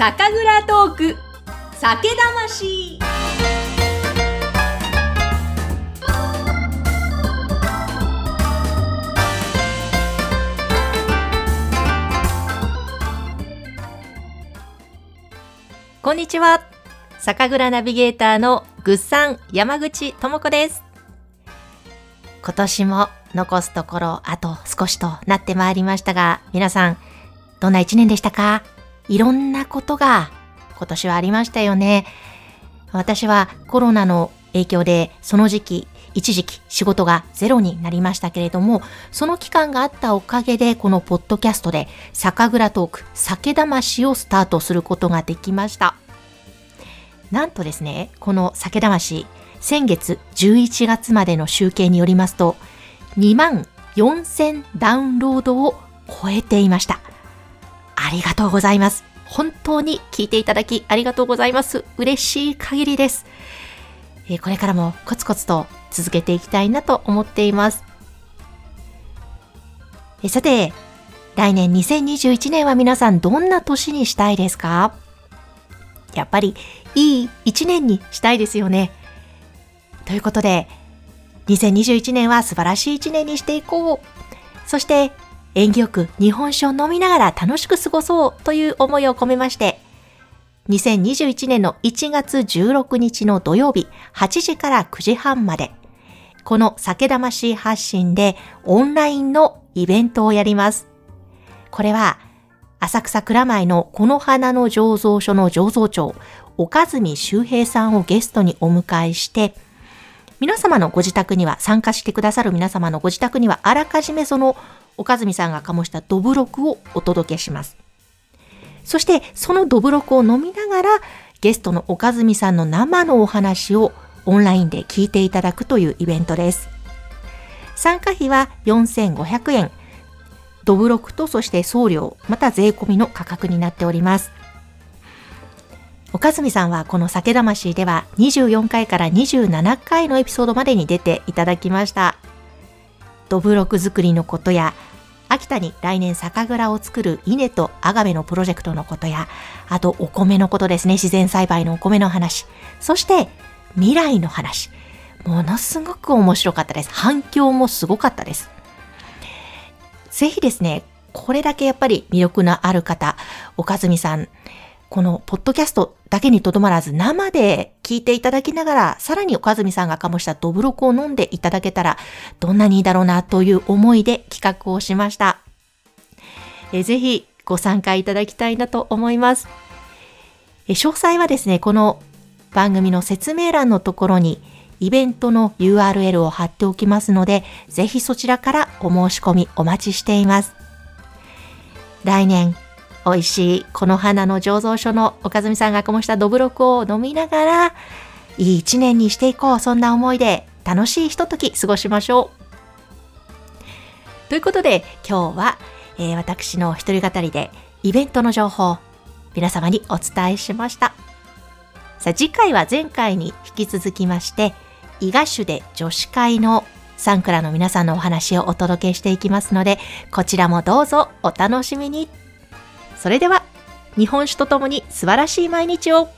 酒蔵トーク。酒魂。こんにちは。酒蔵ナビゲーターのぐっさん山口智子です。今年も残すところあと少しとなってまいりましたが皆さんどんな一年でしたか？いろんなことが今年はありましたよね。私はコロナの影響でその時期、一時期仕事がゼロになりましたけれども、その期間があったおかげでこのポッドキャストで酒蔵トーク、酒魂をスタートすることができました。なんとですね、この酒魂、先月11月までの集計によりますと、2万4000ダウンロードを超えていました。ありがとうございます。本当に聞いていただきありがとうございます。嬉しい限りです。えこれからもコツコツと続けていきたいなと思っています。えさて、来年2021年は皆さんどんな年にしたいですか？やっぱりいい一年にしたいですよね。ということで、2021年は素晴らしい一年にしていこう。そして縁起よく日本酒を飲みながら楽しく過ごそうという思いを込めまして、2021年の1月16日の土曜日8時から9時半まで、この酒魂発信でオンラインのイベントをやります。これは、浅草蔵前のこの花の醸造所の醸造長、岡住周平さんをゲストにお迎えして、皆様のご自宅には、参加してくださる皆様のご自宅には、あらかじめその岡住さんが醸したどぶろくをお届けします。そしてそのどぶろくを飲みながらゲストの岡住さんの生のお話をオンラインで聞いていただくというイベントです。参加費は4500円。どぶろくとそして送料、また税込みの価格になっております。岡住さんはこの酒魂では24回から27回のエピソードまでに出ていただきました。どぶろく作りのことや秋田に来年酒蔵を作る稲とアガベのプロジェクトのことや、あとお米のことですね、自然栽培のお米の話、そして未来の話。ものすごく面白かったです。反響もすごかったです。ぜひですね、これだけやっぱり魅力のある方、岡住さん、このポッドキャストだけにとどまらず生で聞いていただきながら、さらに岡住さんが醸したドブロクを飲んでいただけたら、どんなにいいだろうなという思いで企画をしました。えぜひご参加いただきたいなと思います。え詳細はですね、この番組の説明欄のところにイベントの URL を貼っておきますので、ぜひそちらからお申し込みお待ちしています。来年美味しいこの花の醸造所の岡住さんがこもしたどぶろくを飲みながら、いい一年にしていこう。そんな思いで楽しいひととき過ごしましょう。ということで今日は、えー、私の一人語りでイベントの情報、皆様にお伝えしました。さあ次回は前回に引き続きまして、伊賀種で女子会のサンクラの皆さんのお話をお届けしていきますので、こちらもどうぞお楽しみに。それでは日本酒とともに素晴らしい毎日を。